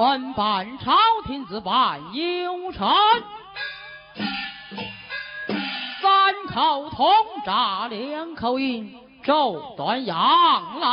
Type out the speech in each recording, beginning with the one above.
官办朝廷子办忧臣，三口铜铡，两口银，周端阳来。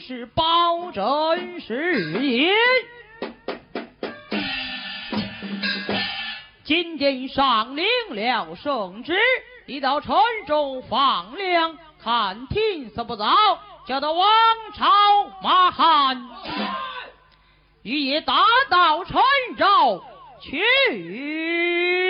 是包拯是也。今天上领了圣旨，你到城中放粮，看天色不早，叫他王朝马汉，于也打到陈州去。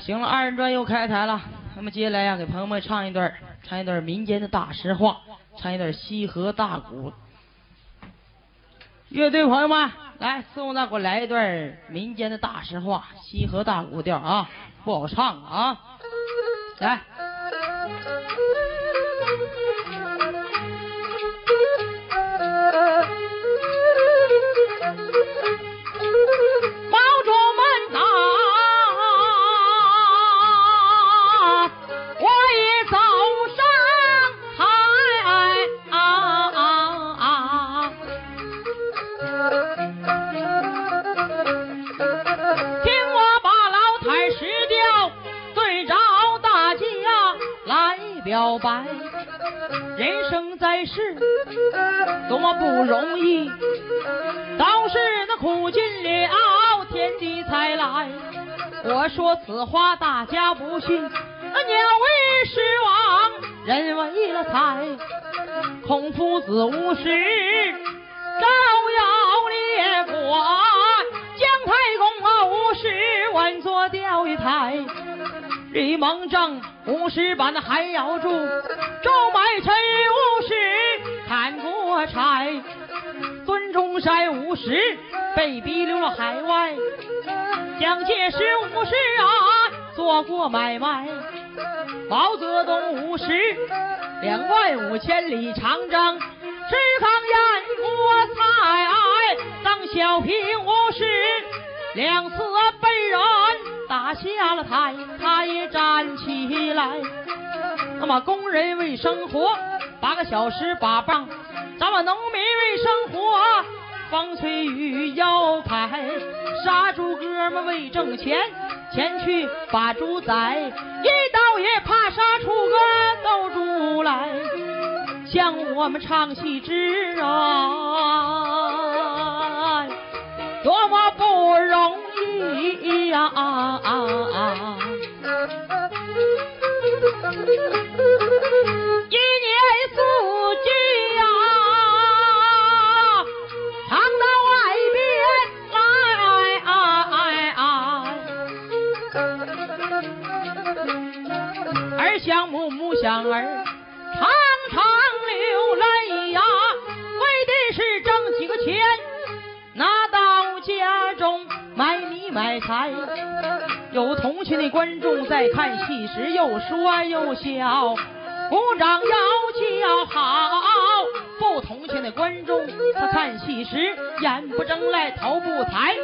行了，二人转又开台了。那么接下来呀，给朋友们唱一段，唱一段民间的大实话，唱一段西河大鼓。乐队朋友们，来，宋大给我来一段民间的大实话，西河大鼓调啊，不好唱啊，来。不容易，都是那苦尽了天地才来。我说此话大家不信，那鸟为食亡，人为了财。孔夫子无事照耀列国，姜太公啊无事稳坐钓鱼台。李蒙正五十般的还要住，周迈臣五差，孙中山五十被逼流了海外，蒋介石五十啊做过买卖，毛泽东五十两万五千里长征，吃糠咽锅菜，邓小平五十两次被人。打下了台，他也站起来。那么工人为生活，八个小时把棒；咱们农民为生活，风吹雨摇拍。杀猪哥们为挣钱，前去把猪宰。一刀也怕杀出个斗猪来，像我们唱戏之人。多么不容易呀！一年四季不想儿常常流泪呀为的是挣几个钱拿到家中买米买柴有同情的观众在看戏时又说又笑。鼓掌要叫好不同情的观众他看戏时眼不睁来头不抬。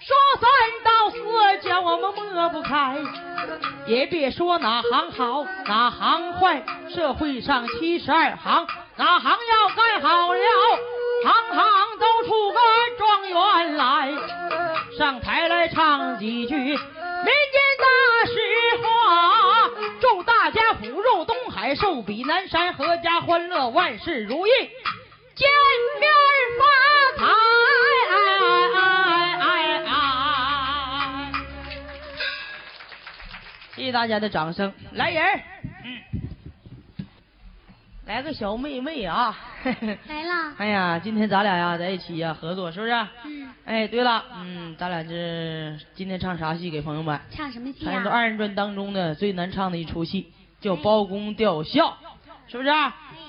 说三道四叫我们抹不开。也别说哪行好哪行坏，社会上七十二行，哪行要干好了。行行都出个状元来，上台来唱几句民间大实话，祝大家福如东海，寿比南山，阖家欢乐，万事如意，见面发财。谢谢大家的掌声，来人，嗯，来个小妹妹啊，来了。哎呀，今天咱俩呀在一起呀合作，是不是？嗯。哎，对了，嗯，咱俩这今天唱啥戏给朋友们？唱什么戏啊？唱这二人转当中的最难唱的一出戏，叫《包公吊孝》，是不是？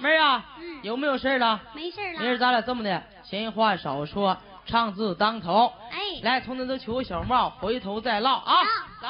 妹儿啊，有没有事了？没事了。没事，咱俩这么的，闲话少说，唱字当头。哎。来，同志都求个小帽，回头再唠啊。来。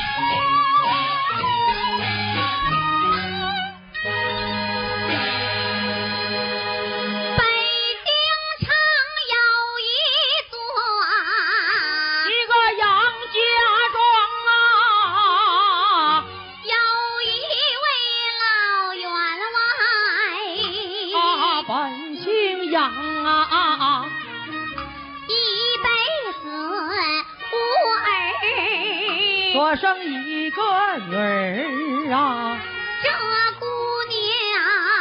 我生一个女儿啊，这姑娘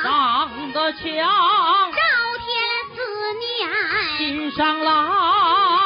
长得强，赵天思念心上郎。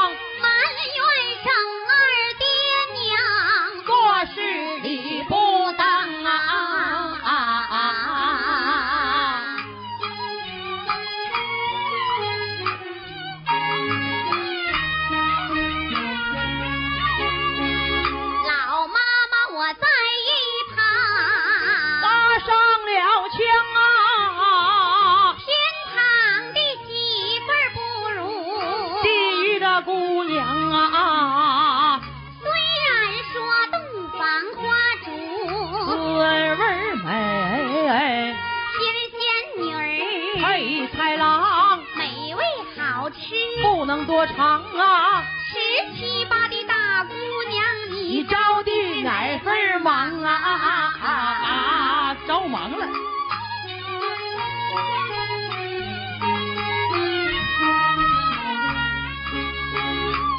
多长啊？十七八的大姑娘，你着的哪份忙啊？着忙了。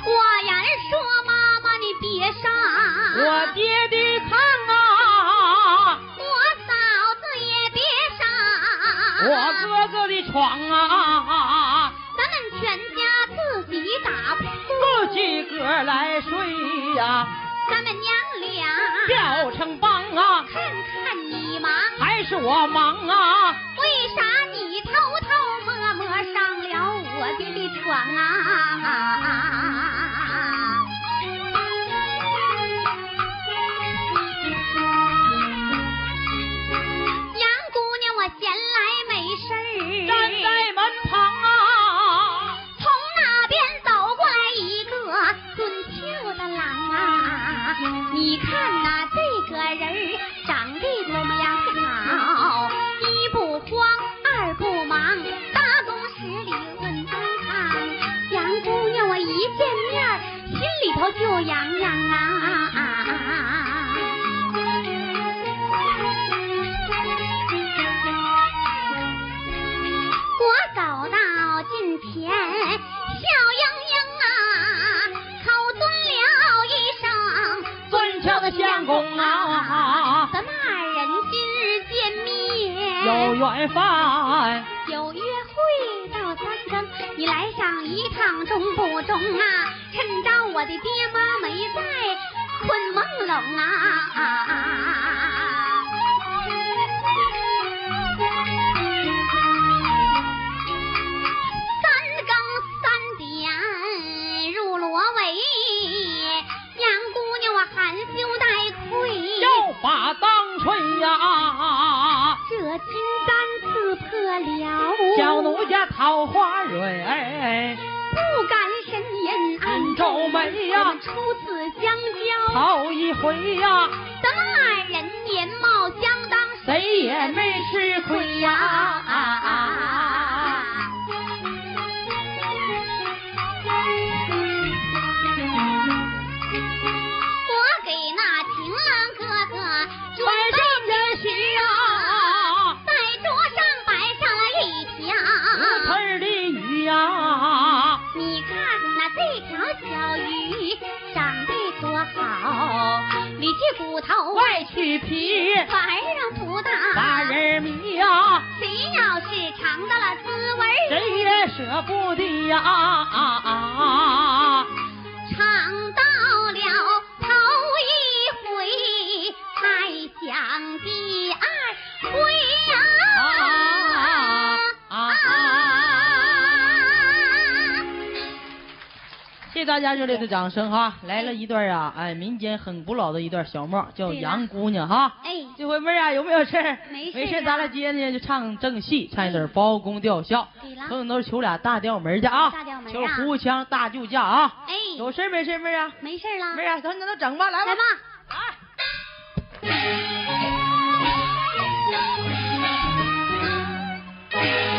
我言说妈妈你别上，我爹的看啊，我嫂子也别上，我哥哥的床啊。来睡呀，咱们娘俩叫成帮啊，看看你忙还是我忙啊？为啥你偷偷摸摸上了我的的床啊？就洋洋啊！我走到近前，笑盈盈啊，口尊了一声尊俏的相公啊！咱们二人今日见面有缘分，有约会到三更，你来上一趟中不中啊？趁着我的爹妈没在，困朦胧啊！三更三点入罗围，杨姑娘我含羞带愧，要把当春呀！这金簪刺破了，小奴家桃花蕊，不敢。暗皱眉呀，初次相交好一回呀，咱们二人年貌相当，谁也没吃亏呀。好，里脊骨头外去皮，反人不大，把人迷啊，谁要是尝到了滋味儿，谁也舍不得呀。啊啊啊！尝到了头一谢谢大家热烈的掌声哈！来了一段啊，哎，民间很古老的一段小帽，叫《杨姑娘》哈。哎，这回妹儿啊，有没有事儿？没事啊没事，咱俩今天呢就唱正戏，唱一段包公吊孝。朋友们都是求俩大吊门去啊，大调门啊求胡腔大救驾啊！哎，有事儿没事儿妹儿啊？没事了，妹儿啊，咱咱都整吧，来吧来吧。。一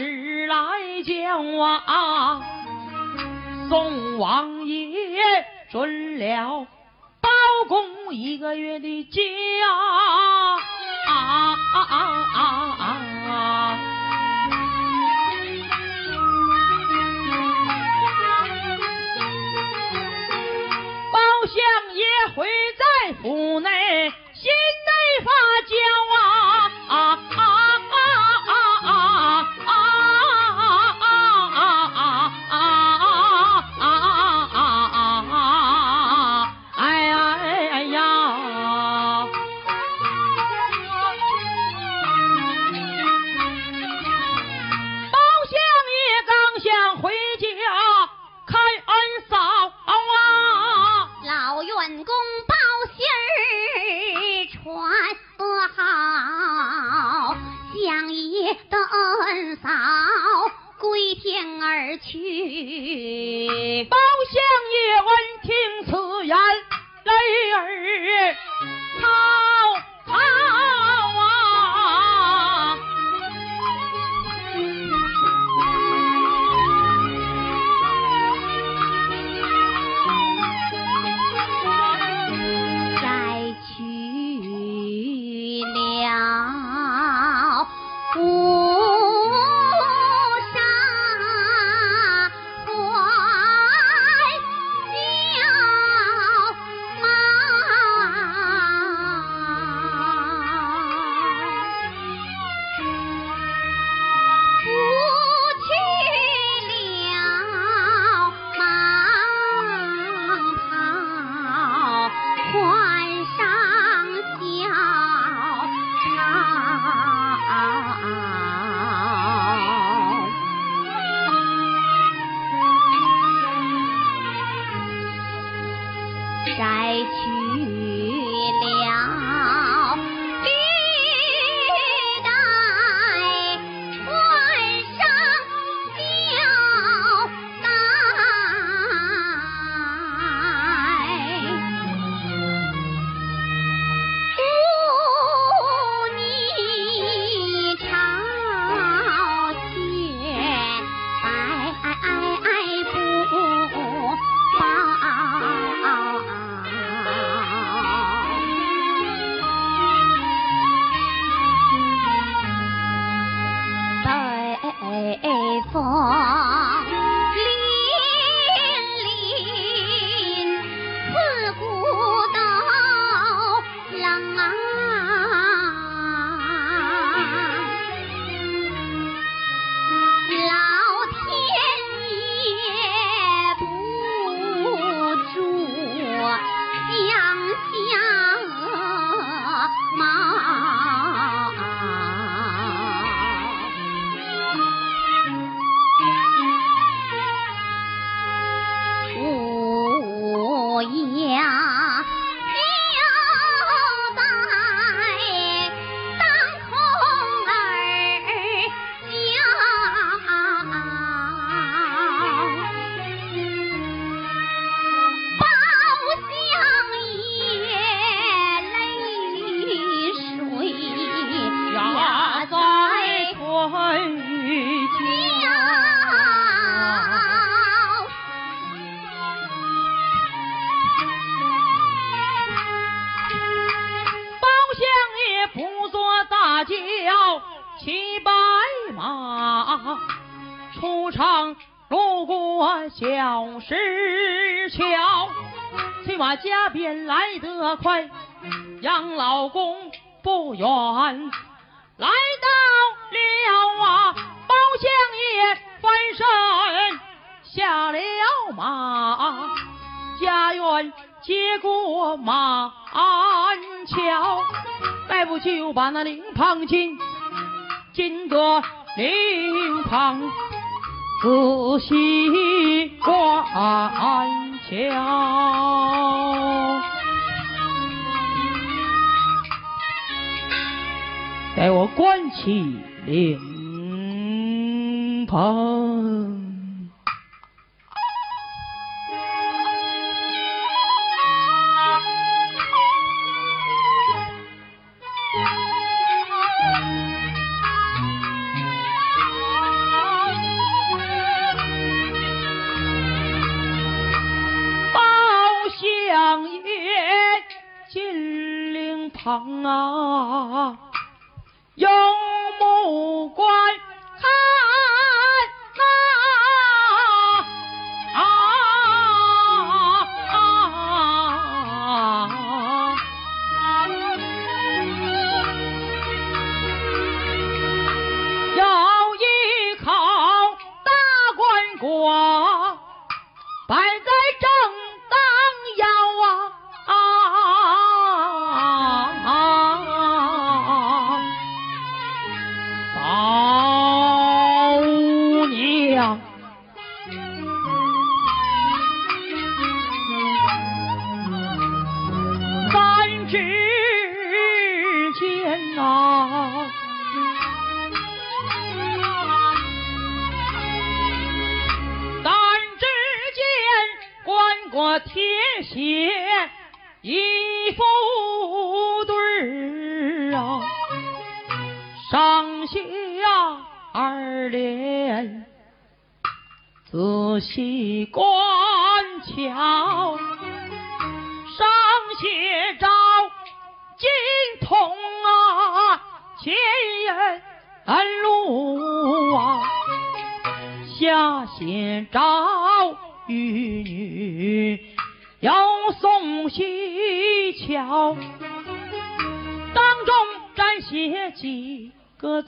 只来交啊！宋王爷准了包公一个月的假出城，路过小石桥，催马加鞭来得快，杨老公不远，来到了啊包相爷翻身下了马，家园接过马鞍桥，大夫就把那灵旁进，进得灵旁仔细观瞧。待我关起灵棚。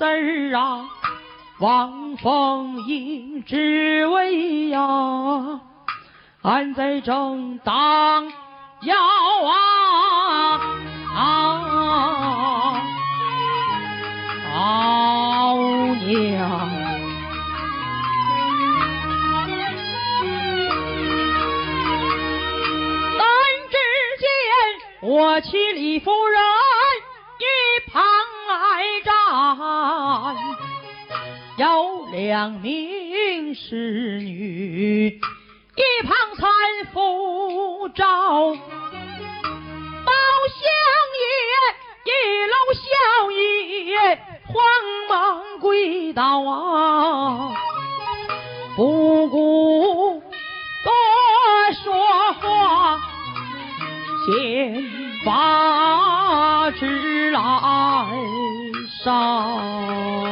字儿啊，王凤英之为呀，安在正当要啊啊，老娘。但只见我妻李夫人两名侍女一旁搀扶着，包相爷一搂小爷慌忙跪倒啊，不顾多说话。先把纸来烧。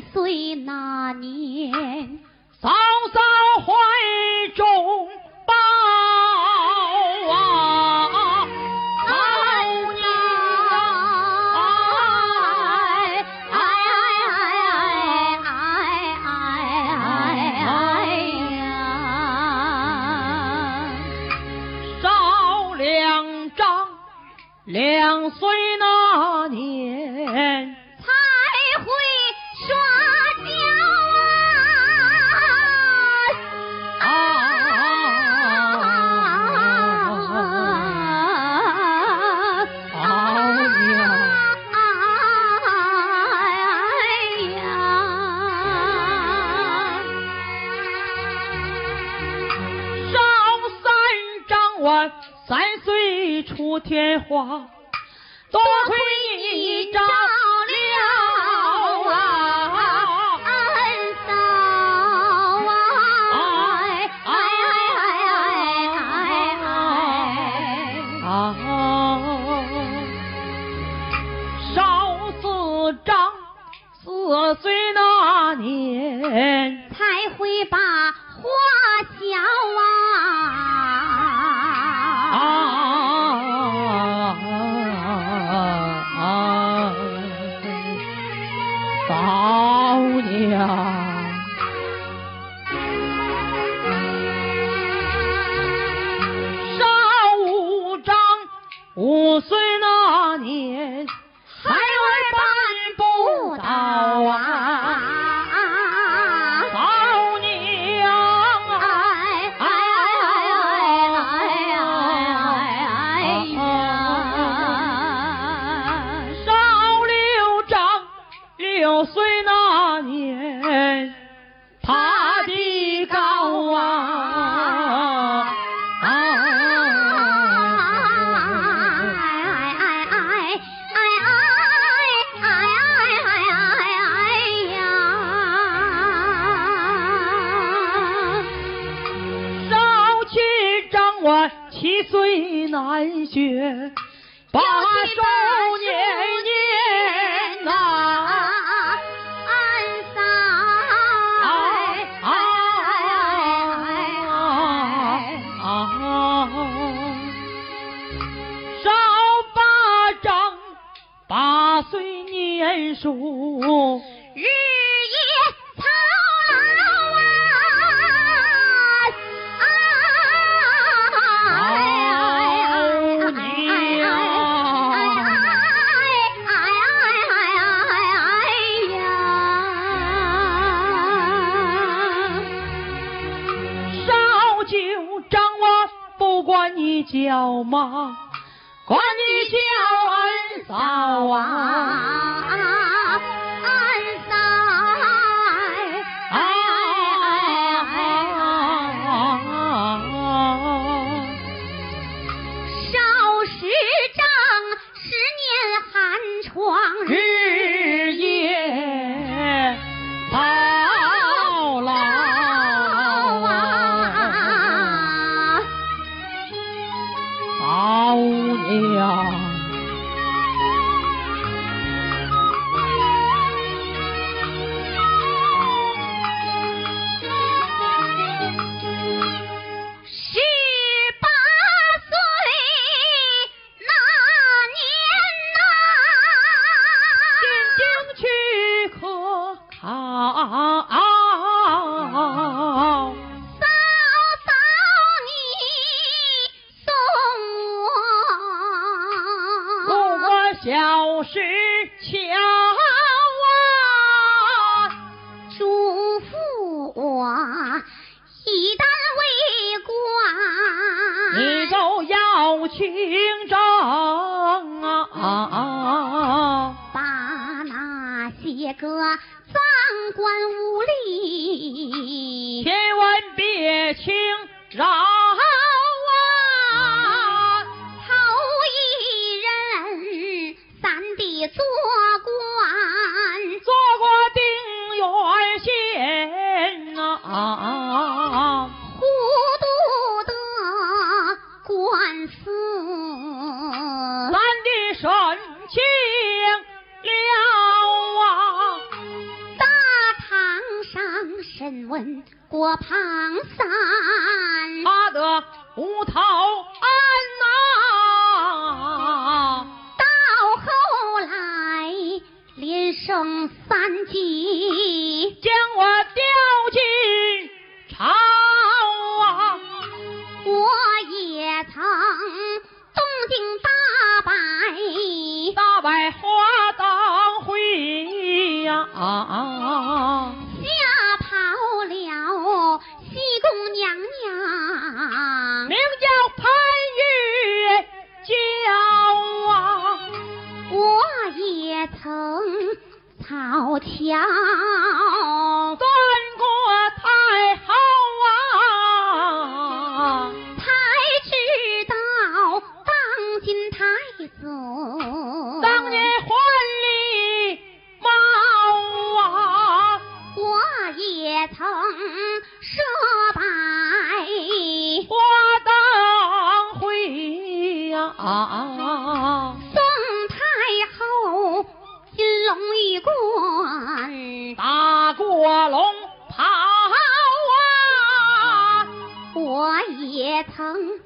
一岁那年，嫂嫂怀中抱啊，哎呀，哎哎哎哎哎哎呀！少两丈，两岁老妈管你叫儿嫂啊。藤草桥。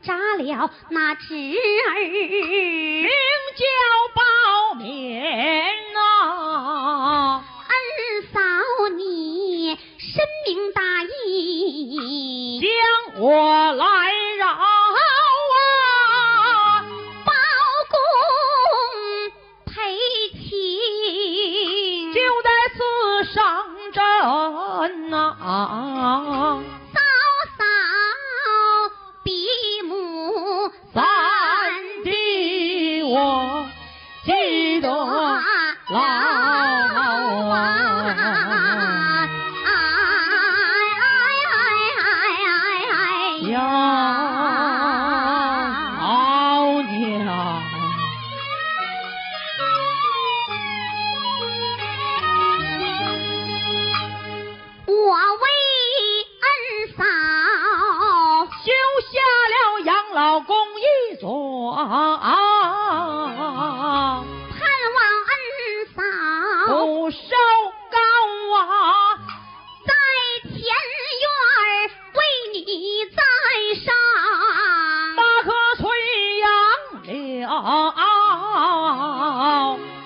扎了那侄儿，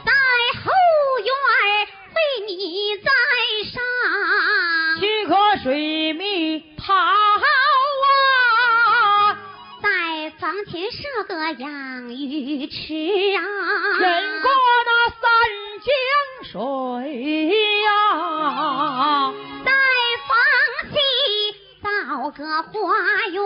在后院为你栽上，七颗水蜜桃啊，在房前设个养鱼池啊，忍过那三江水呀、在房西造个花园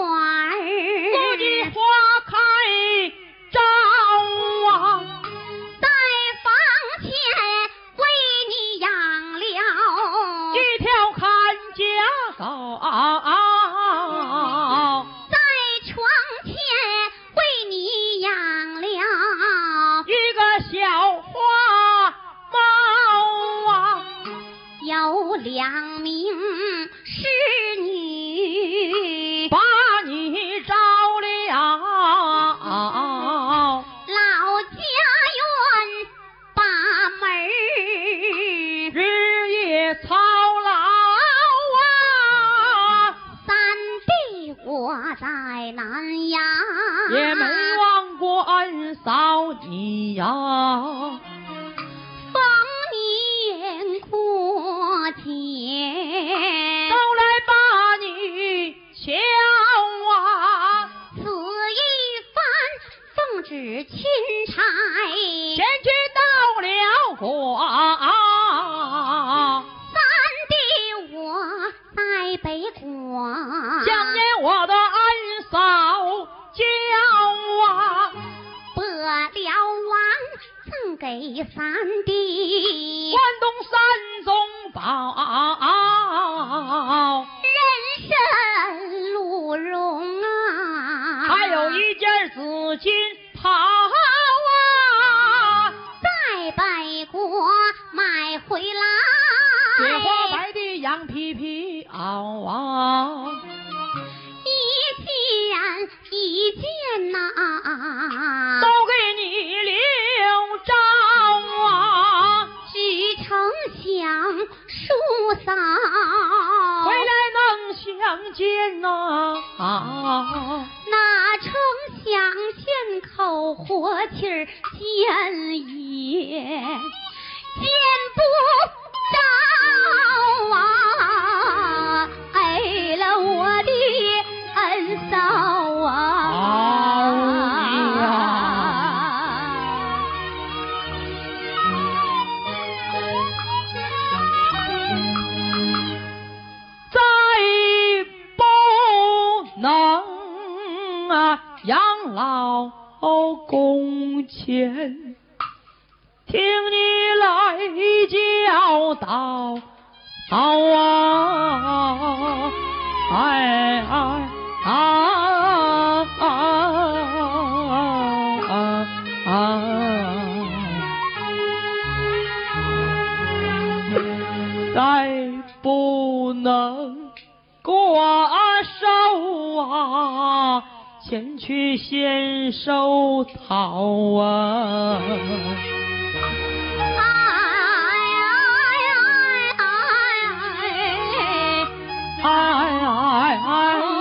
还有一件紫金袍啊，在北国买回来，雪花白的羊皮皮袄啊，一件一件呐、都给你留着啊，许成想叔嫂，回来能相见呐、啊。那丞相县口活气儿见也见不前，听你来教导好啊！哎哎啊！再不能过手啊，先去先收草啊。哎哎哎哎哎哎哎哎哎！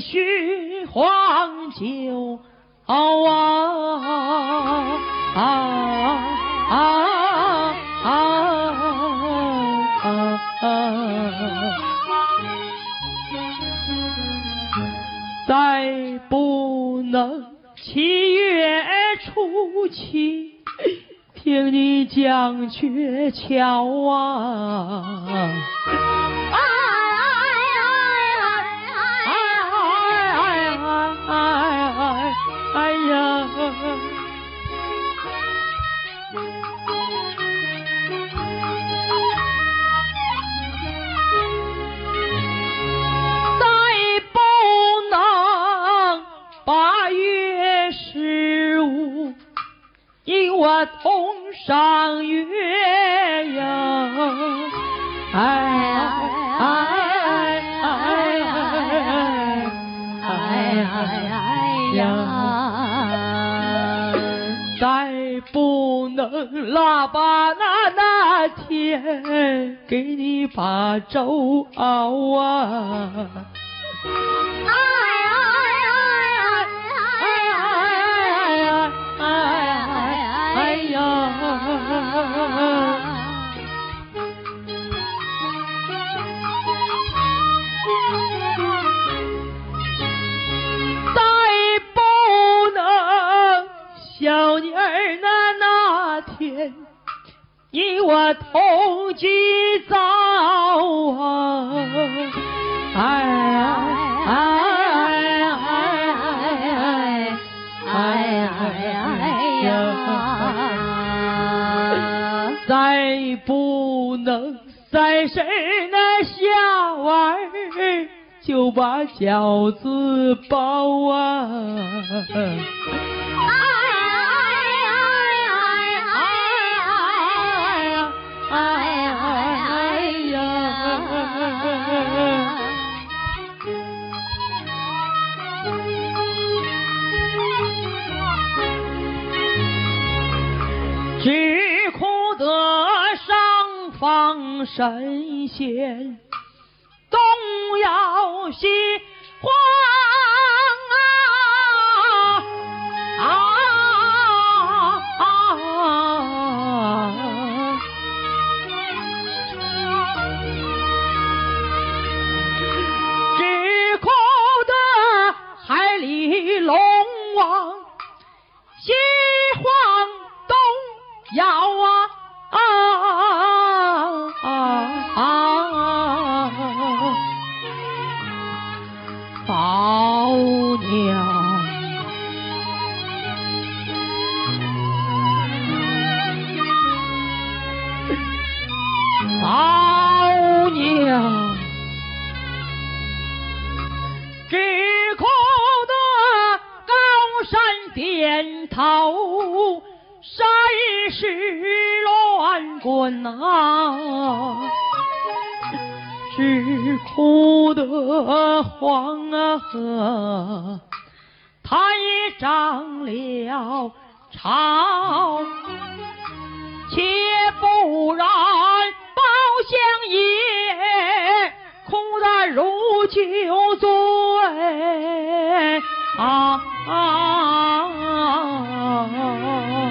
虚黄酒好啊啊啊啊啊再不能七月初七听你讲鹊桥啊哎哎哎呀！再不能八月十五与我同上月腊八那那天给你把粥熬啊。哎哎哎哎哎哎哎呀。你我同居早啊！哎哎哎哎哎哎呀！再不能在谁那小儿，就把饺子包啊！哎只哭得上方神仙东摇西晃啊啊！王是乱滚呐、只哭得黄啊河，他也涨了潮，且不然包相爷哭得如酒醉啊啊！宝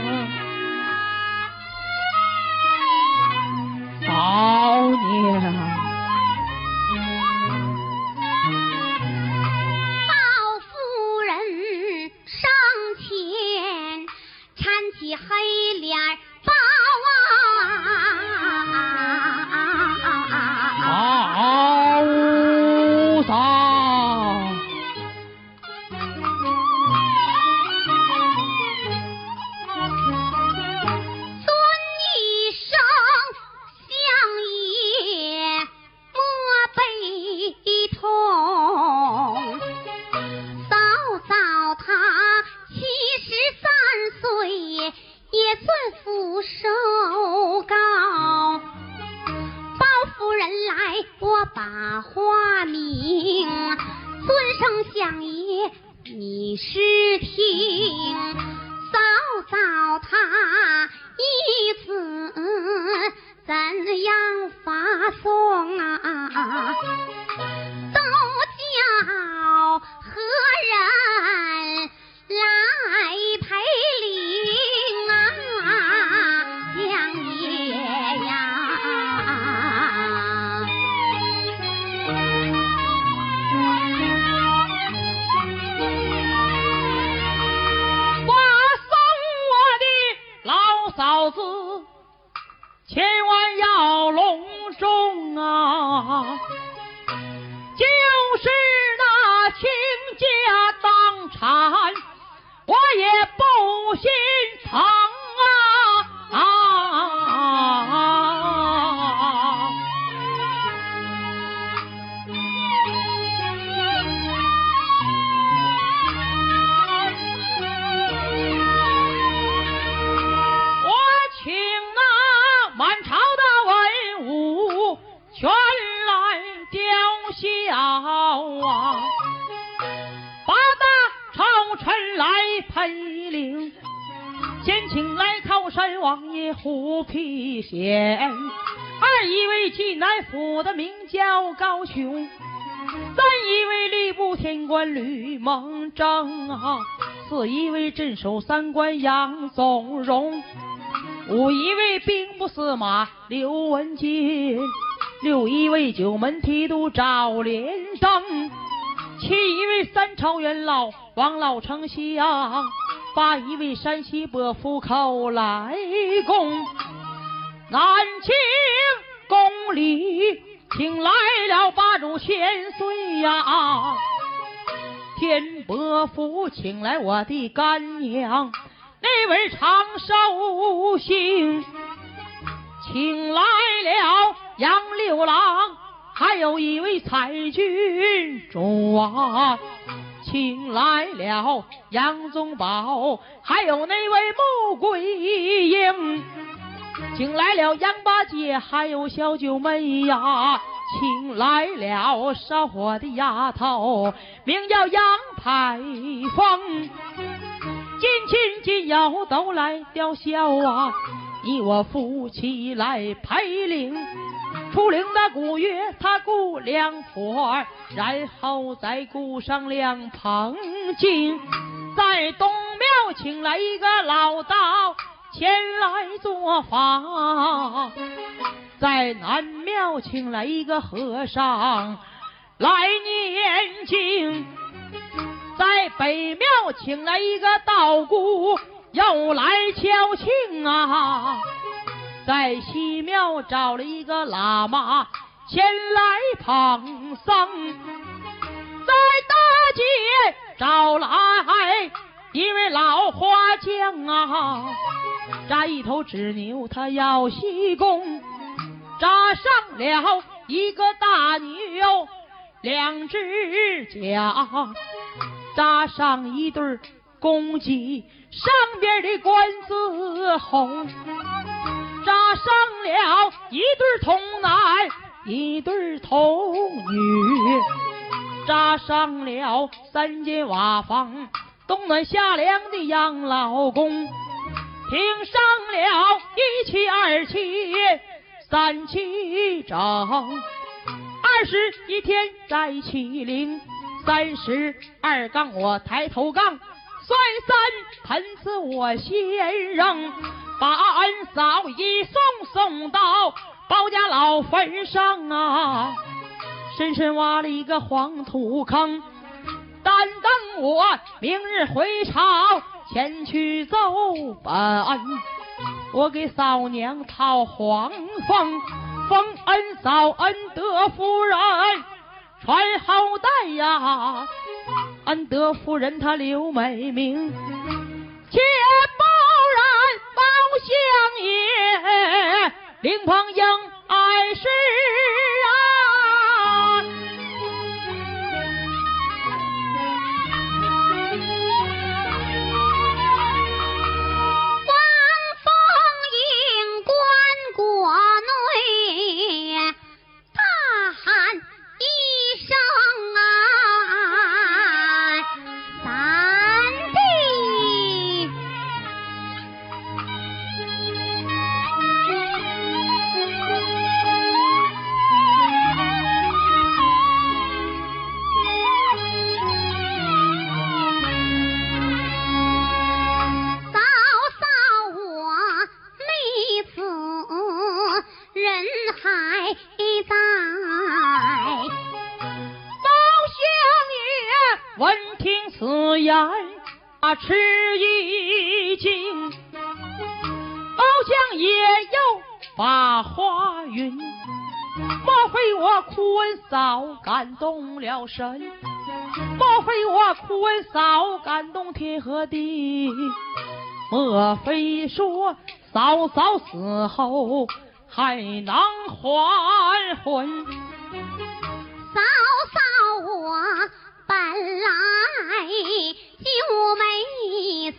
王爷胡皮仙，二一位济南府的名叫高雄，三一位吏部天官吕蒙正啊，四一位镇守三关杨宗荣。五一位兵部司马刘文金，六一位九门提督赵连生，七一位三朝元老王老丞相，八一位山西伯父叩来公，南京宫里请来了八主千岁呀，天伯父请来我的干娘。那位长寿星，请来了杨六郎，还有一位蔡郡主啊，请来了杨宗保，还有那位穆桂英，请来了杨八姐，还有小九妹呀，请来了烧火的丫头，名叫杨排风。近亲近友都来吊孝啊！你我夫妻来陪领，出灵的古月他顾两佛，然后再顾上两捧金，在东庙请来一个老道前来做法，在南庙请来一个和尚来念经。在北庙请来一个道姑，又来敲磬啊；在西庙找了一个喇嘛前来捧僧，在大街找来一位老花匠啊，扎一头纸牛他要西宫，扎上了一个大牛两只脚。扎上一对公鸡，上边的冠字红；扎上了一对童男，一对童女；扎上了三间瓦房，冬暖夏凉的养老宫；听上了一七二七三七整，二十一天在起灵。三十二杠，我抬头杠，算三盆子我先扔，把恩嫂一送送到包家老坟上啊，深深挖了一个黄土坑，但等我明日回朝前去奏本，我给嫂娘讨黄封，封恩嫂恩德夫人。传后代呀，恩德夫人她刘美名，且不然包相爷灵棚应爱是啊。莫非说嫂嫂死后还能还魂？嫂嫂，我本来就没死！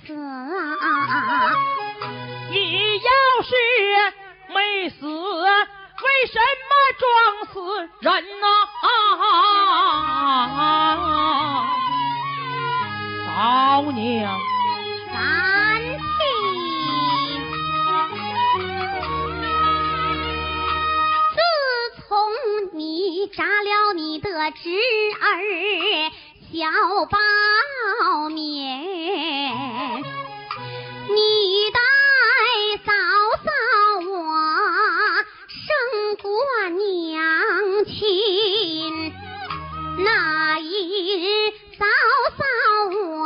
你要是没死，为什么装死人呐？嫂娘，三你扎了你的侄儿小包面，你待嫂嫂我胜过娘亲。那一日，嫂嫂我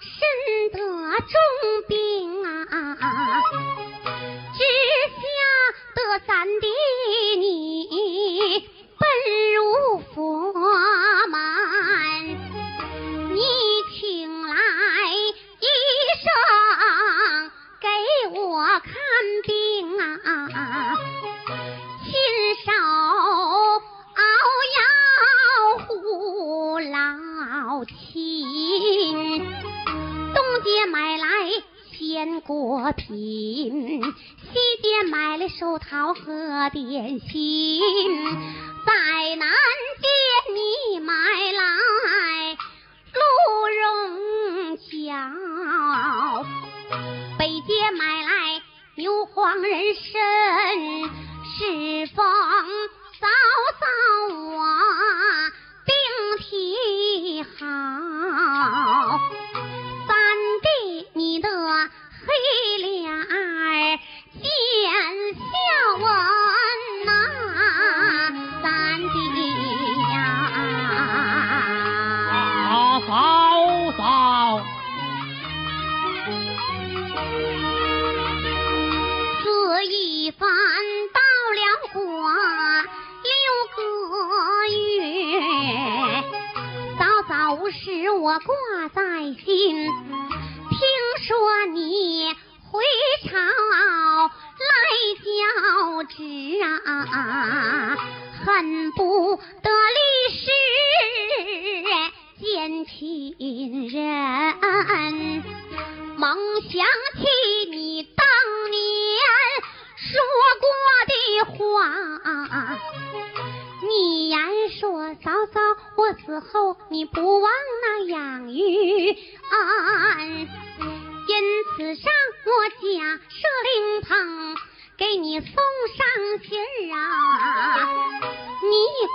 身得重病啊，只想得三弟你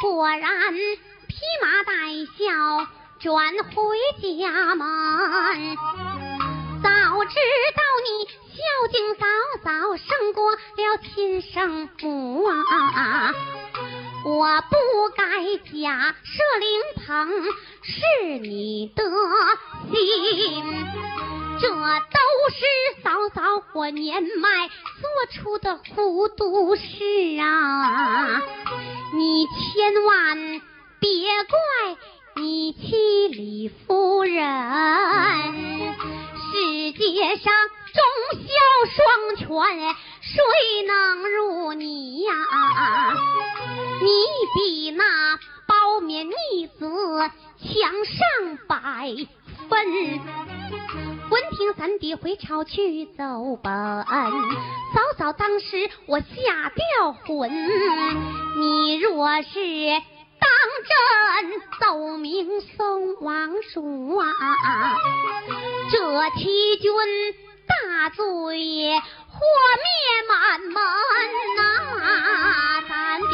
果然披麻戴孝转回家门。早知道你孝敬嫂嫂胜过了亲生母啊！我不该假设灵棚是你的心，这都是嫂嫂我年迈做出的糊涂事啊！你千万别怪你妻李夫人。世界上忠孝双全，谁能如你呀？你比那包面逆子强上百分。闻听三弟回朝去奏本，嫂嫂当时我吓掉魂。你若是当真奏明宋王叔啊，这欺君大罪祸灭满门呐、三弟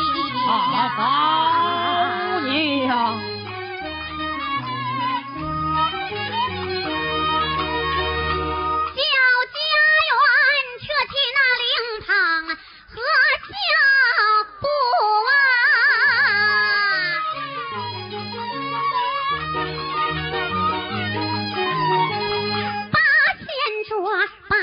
啊，和脚步啊，八仙桌摆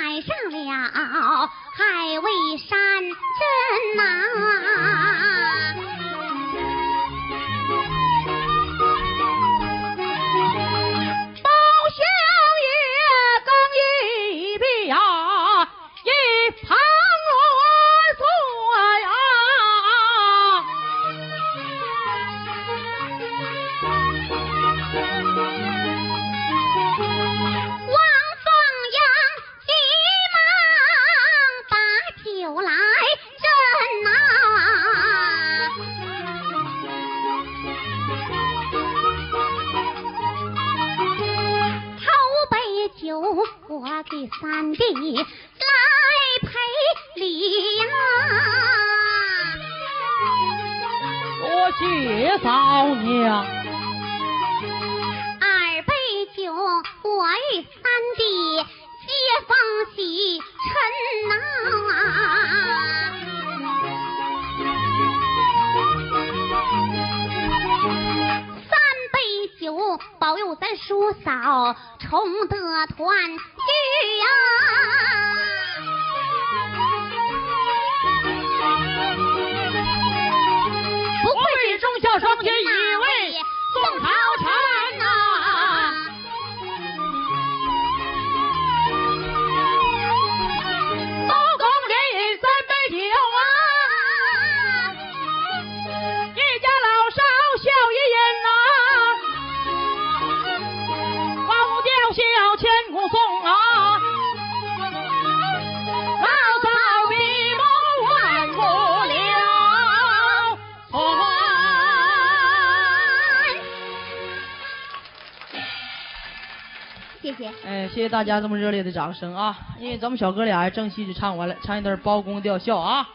大家这么热烈的掌声啊！因为咱们小哥俩正戏就唱完了，唱一段包公吊孝啊。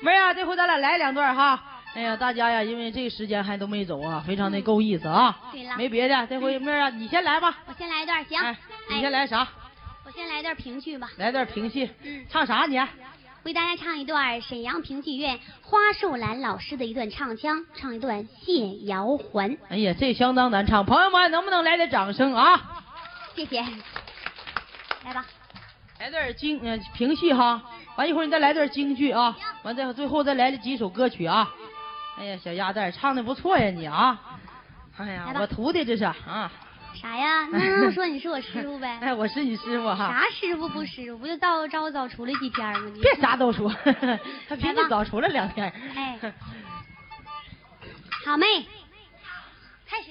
妹儿啊，这回咱俩来两段哈。哎呀，大家呀，因为这个时间还都没走啊，非常的够意思啊。对了没别的，这回妹儿啊，你先来吧。我先来一段，行？哎，你先来啥？我先来段评剧吧。来段评戏。嗯唱啥你？为大家唱一段沈阳评剧院花树兰老师的一段唱腔，唱一段《谢瑶环》。哎呀，这相当难唱，朋友们能不能来点掌声啊？谢谢。来吧，来段京呃评戏哈，完一会儿你再来段京剧啊，完再最后再来几首歌曲啊。哎呀，小鸭蛋唱的不错呀你啊！哎呀我徒弟这是啊。啥呀？那说你是我师傅呗？哎，我是你师傅哈。啥师傅不师傅？不就到朝早出来几天吗？你别啥都说，他比你早出来两天。哎，好妹，开始。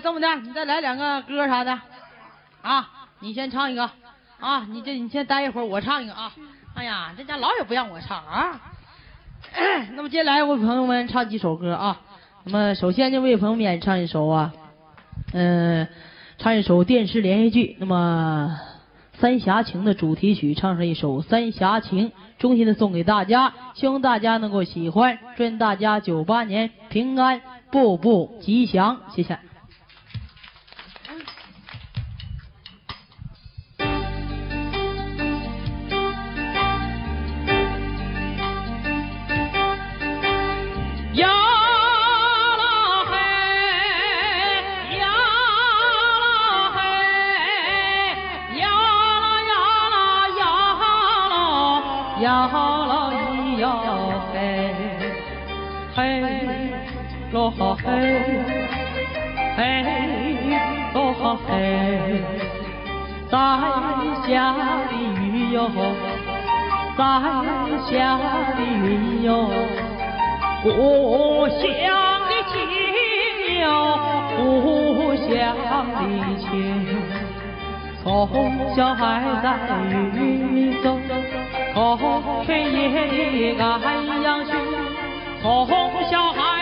这么的，你再来两个歌啥的啊？你先唱一个啊，你这你先待一会儿，我唱一个啊。哎呀，这家老也不让我唱啊。那么接下来为朋友们唱几首歌啊。那么首先就为朋友们演唱一首啊，嗯、唱一首电视连续剧。那么《三峡情》的主题曲，唱上一首《三峡情》，衷心的送给大家，希望大家能够喜欢，祝愿大家九八年平安，步步吉祥，谢谢。在下的云哟。故乡的情哟，故乡的情，从小还在雨里走，从田野赶羊去，从小还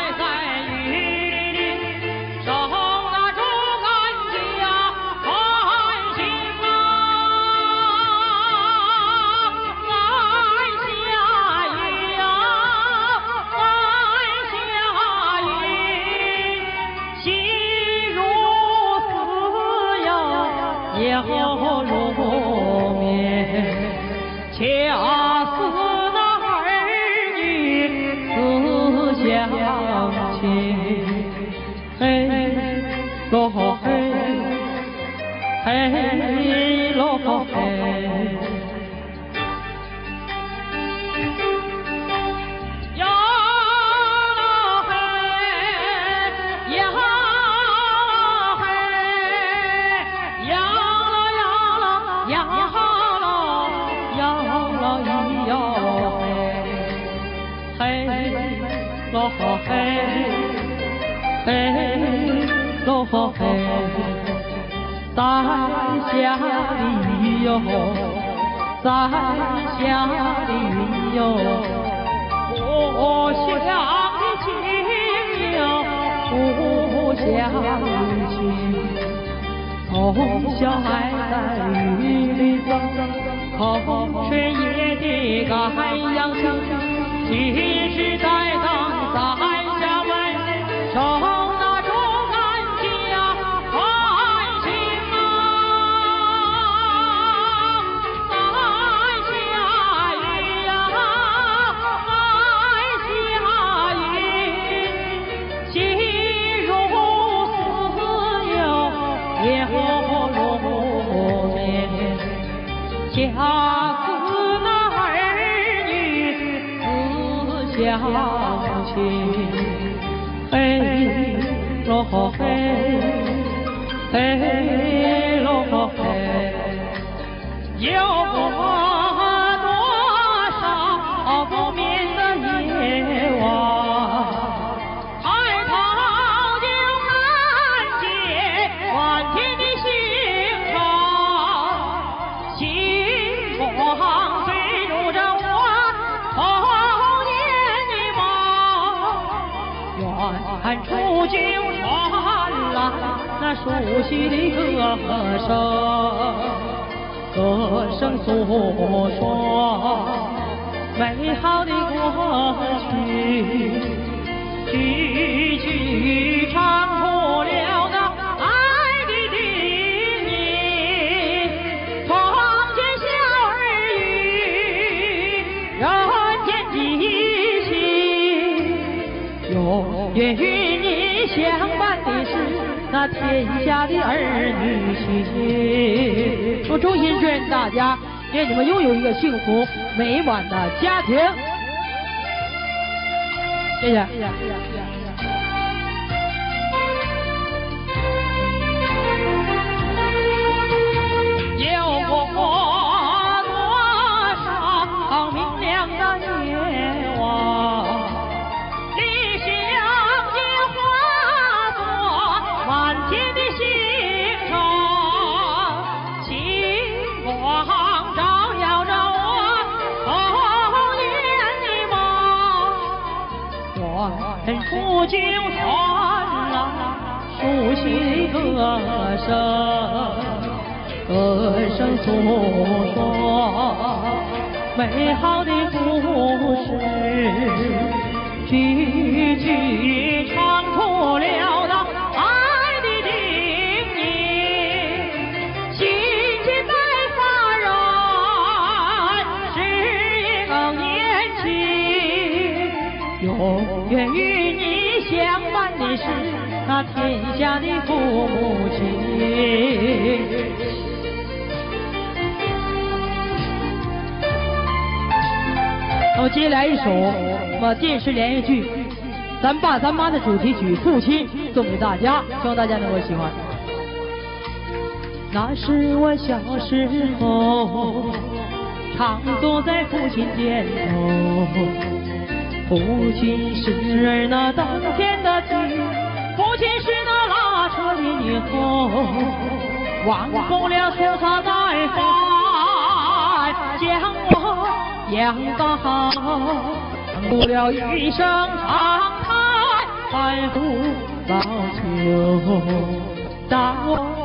下的雨哟，在下的雨哟，故乡的情哟，故乡的。从小还在雨里走，Hey. 熟悉的歌声，歌声诉说美好的过去，句句唱出了那爱的叮咛。从前小儿语，人间的情，永远与你相伴天下的儿女情。我衷心祝愿大家，愿你们拥有一个幸福美满的家庭。谢谢。谢谢，谢谢远处就传来熟悉的歌声。歌声诉说美好的故事，句句唱出了是那天下的父母亲。那么接下来一首什么电视连续剧《咱爸咱妈》的主题曲《父亲》送给大家，希望大家能够喜欢。那是我小时候，常坐在父亲肩头，父亲是儿那当天父亲是那拉车的女后，忘不了粗茶淡饭，将我。养大好，不了一声长叹，白骨老朽，当我